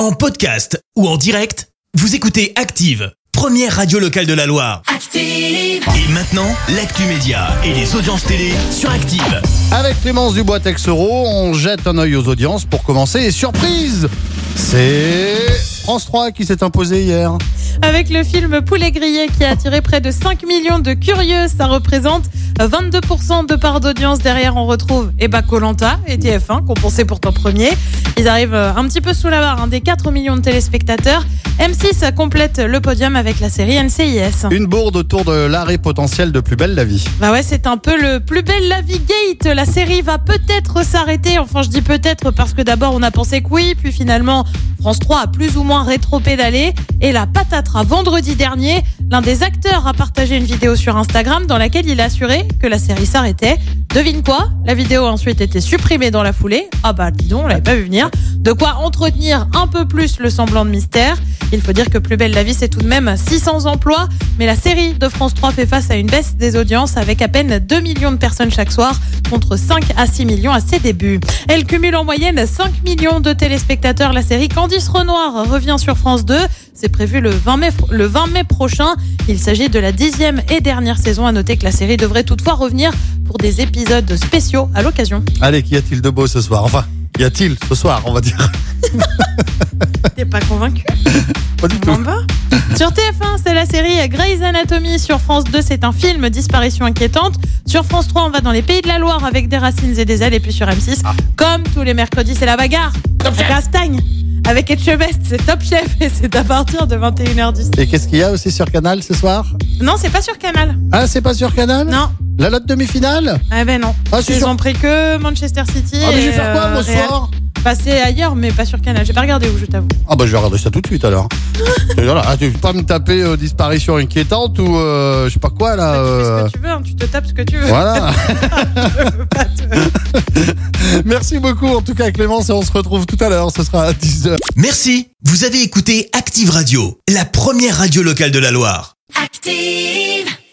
En podcast ou en direct, vous écoutez Active, première radio locale de la Loire. Active. Et maintenant, l'actu média et les audiences télé sur Active. Avec Clémence Dubois Texero, on jette un œil aux audiences pour commencer. Et surprise C'est France 3 qui s'est imposé hier. Avec le film Poulet grillé qui a attiré près de 5 millions de curieux, ça représente 22% de part d'audience. Derrière, on retrouve Eba Colanta et TF1, qu'on pensait pourtant premier. Ils arrivent un petit peu sous la barre hein, des 4 millions de téléspectateurs. M6 complète le podium avec la série NCIS. Une bourde autour de l'arrêt potentiel de Plus belle la vie. Bah ouais, c'est un peu le plus belle la vie gate. La série va peut-être s'arrêter. Enfin, je dis peut-être parce que d'abord on a pensé que oui, puis finalement France 3 a plus ou moins rétro-pédalé. Et la patatras vendredi dernier, l'un des acteurs a partagé une vidéo sur Instagram dans laquelle il a assuré que la série s'arrêtait. Devine quoi? La vidéo a ensuite été supprimée dans la foulée. Ah bah dis donc, on l'avait pas vu venir. De quoi entretenir un peu plus le semblant de mystère. Il faut dire que Plus belle la vie, c'est tout de même 600 emplois. Mais la série de France 3 fait face à une baisse des audiences avec à peine 2 millions de personnes chaque soir contre 5 à 6 millions à ses débuts. Elle cumule en moyenne 5 millions de téléspectateurs. La série Candice Renoir revient sur France 2. C'est prévu le 20 mai, le 20 mai prochain. Il s'agit de la dixième et dernière saison. À noter que la série devrait toutefois revenir pour des épisodes spéciaux à l'occasion. Allez, qu'y a-t-il de beau ce soir? Enfin, y a-t-il ce soir, on va dire? T'es pas convaincu? Pas du tout. Sur TF1, c'est la série Grey's Anatomy. Sur France 2, c'est un film Disparition inquiétante. Sur France 3, on va dans les pays de la Loire avec des racines et des ailes. Et puis sur M6, comme tous les mercredis, c'est la bagarre. C'est Castagne. Avec Etchebest, c'est Top Chef et c'est à partir de 21h10. Et qu'est-ce qu'il y a aussi sur Canal ce soir? Non, c'est pas sur Canal. Ah, c'est pas sur Canal? Non. La lotte demi-finale? Ah ben non. Ah, Ils sur- ont pris que Manchester City. Ah, mais je vais faire quoi, euh, moi, ce Real. soir? Bah, ailleurs, mais pas sur Canal. J'ai pas regardé où, je t'avoue. Ah bah je vais regarder ça tout de suite alors. Voilà, ah, tu veux pas me taper euh, disparition inquiétante ou euh, je sais pas quoi là. Bah, tu fais euh, ce que tu veux, hein, tu te tapes ce que tu veux. Voilà. Pas te- Merci beaucoup en tout cas Clémence et on se retrouve tout à l'heure, ce sera à 10h. Merci, vous avez écouté Active Radio, la première radio locale de la Loire. Active.